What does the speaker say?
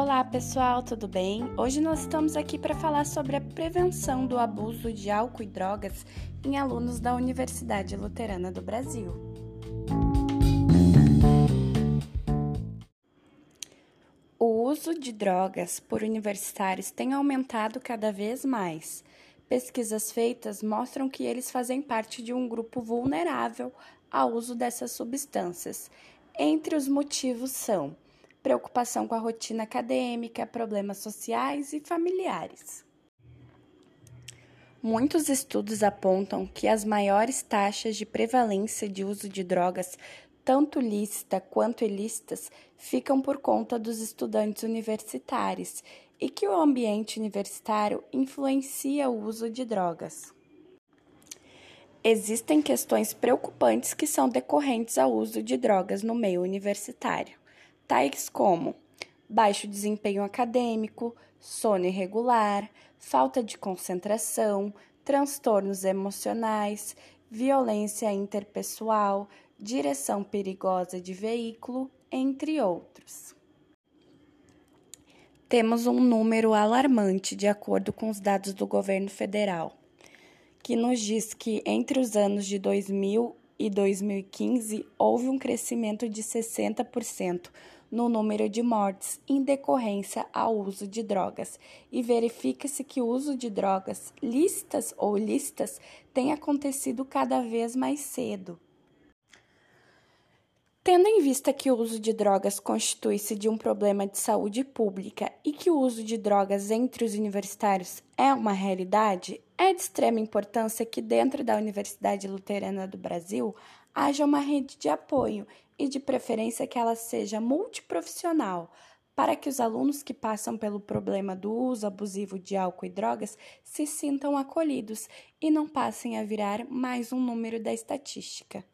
Olá pessoal, tudo bem? Hoje nós estamos aqui para falar sobre a prevenção do abuso de álcool e drogas em alunos da Universidade Luterana do Brasil. O uso de drogas por universitários tem aumentado cada vez mais. Pesquisas feitas mostram que eles fazem parte de um grupo vulnerável ao uso dessas substâncias. Entre os motivos são preocupação com a rotina acadêmica, problemas sociais e familiares. Muitos estudos apontam que as maiores taxas de prevalência de uso de drogas, tanto lícita quanto ilícitas, ficam por conta dos estudantes universitários e que o ambiente universitário influencia o uso de drogas. Existem questões preocupantes que são decorrentes ao uso de drogas no meio universitário tais como baixo desempenho acadêmico, sono irregular, falta de concentração, transtornos emocionais, violência interpessoal, direção perigosa de veículo, entre outros. Temos um número alarmante de acordo com os dados do governo federal, que nos diz que entre os anos de 2000 e 2015 houve um crescimento de 60% no número de mortes em decorrência ao uso de drogas e verifica-se que o uso de drogas, lícitas ou ilícitas, tem acontecido cada vez mais cedo. Tendo em vista que o uso de drogas constitui-se de um problema de saúde pública e que o uso de drogas entre os universitários é uma realidade, é de extrema importância que, dentro da Universidade Luterana do Brasil, haja uma rede de apoio e, de preferência, que ela seja multiprofissional, para que os alunos que passam pelo problema do uso abusivo de álcool e drogas se sintam acolhidos e não passem a virar mais um número da estatística.